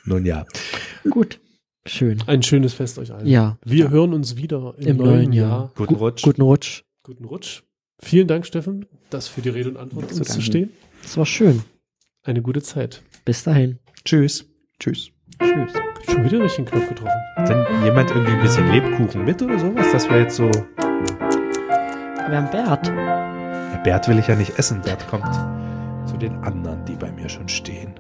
Speaker 1: Nun ja.
Speaker 3: Gut. Schön.
Speaker 2: Ein schönes Fest euch allen.
Speaker 3: Ja.
Speaker 2: Wir hören uns wieder im,
Speaker 3: Im
Speaker 2: neuen,
Speaker 3: neuen Jahr.
Speaker 2: Jahr.
Speaker 1: Guten Rutsch.
Speaker 3: Guten Rutsch.
Speaker 2: Guten Rutsch. Vielen Dank, Steffen, das für die Rede und Antwort uns zu stehen.
Speaker 3: Es war schön.
Speaker 2: Eine gute Zeit.
Speaker 3: Bis dahin.
Speaker 1: Tschüss.
Speaker 4: Tschüss.
Speaker 2: Tschüss. Schon wieder durch den Knopf getroffen.
Speaker 1: Wenn jemand irgendwie ein bisschen Lebkuchen mit oder sowas, das wäre jetzt so.
Speaker 3: Wir haben Bert.
Speaker 1: Ja, Bert will ich ja nicht essen. Bert kommt zu den anderen, die bei mir schon stehen.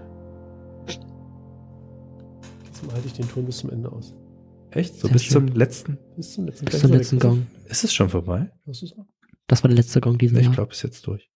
Speaker 2: Jetzt halte ich den Ton bis zum Ende aus.
Speaker 1: Echt? So Sehr bis schön. zum letzten?
Speaker 2: Bis zum letzten,
Speaker 3: bis zum letzten Gong.
Speaker 1: Ist es schon vorbei?
Speaker 2: Was ist noch?
Speaker 3: Das war der letzte Gong diesen
Speaker 1: ich
Speaker 3: Jahr.
Speaker 1: Ich glaube, es ist jetzt durch.